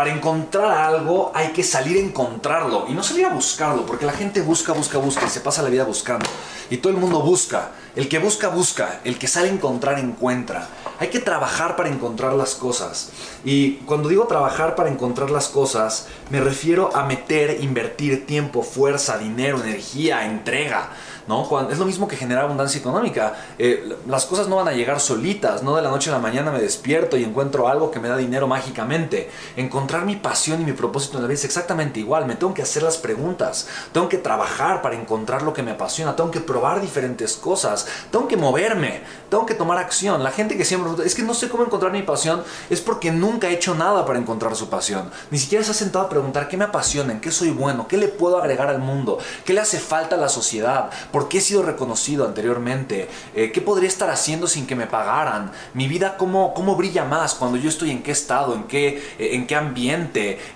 Para encontrar algo hay que salir a encontrarlo y no salir a buscarlo, porque la gente busca, busca, busca y se pasa la vida buscando. Y todo el mundo busca. El que busca, busca. El que sale a encontrar, encuentra. Hay que trabajar para encontrar las cosas. Y cuando digo trabajar para encontrar las cosas, me refiero a meter, invertir tiempo, fuerza, dinero, energía, entrega. ¿no? es lo mismo que generar abundancia económica. Eh, las cosas no van a llegar solitas, no de la noche a la mañana me despierto y encuentro algo que me da dinero mágicamente. Mi pasión y mi propósito en la vida es exactamente igual. Me tengo que hacer las preguntas, tengo que trabajar para encontrar lo que me apasiona, tengo que probar diferentes cosas, tengo que moverme, tengo que tomar acción. La gente que siempre es que no sé cómo encontrar mi pasión es porque nunca he hecho nada para encontrar su pasión. Ni siquiera se ha sentado a preguntar qué me apasiona, en qué soy bueno, qué le puedo agregar al mundo, qué le hace falta a la sociedad, por qué he sido reconocido anteriormente, eh, qué podría estar haciendo sin que me pagaran, mi vida cómo, cómo brilla más cuando yo estoy en qué estado, en qué, eh, en qué ambiente,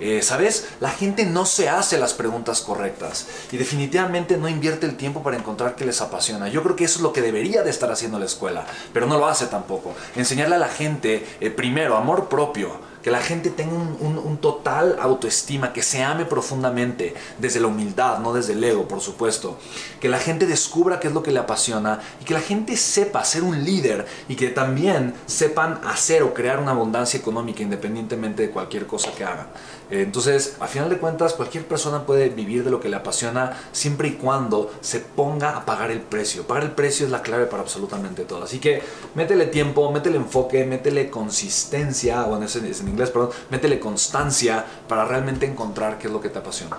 eh, ¿sabes? La gente no se hace las preguntas correctas y definitivamente no invierte el tiempo para encontrar qué les apasiona. Yo creo que eso es lo que debería de estar haciendo la escuela, pero no lo hace tampoco. Enseñarle a la gente, primero, amor propio, que la gente tenga un, total autoestima, que se ame profundamente, desde la humildad, no desde el ego, por supuesto. Que la gente descubra qué es lo que le apasiona y que la gente sepa ser un líder y que también sepan hacer o crear una abundancia económica independientemente de cualquier cosa que hagan. Eh, entonces, a final de cuentas, cualquier persona puede vivir de lo que le apasiona siempre y cuando se ponga a pagar el precio. Pagar el precio es la clave para absolutamente todo. Así que métele tiempo, métele enfoque, métele consistencia, o en, ese, inglés, perdón, métele constancia para realmente encontrar qué es lo que te apasiona.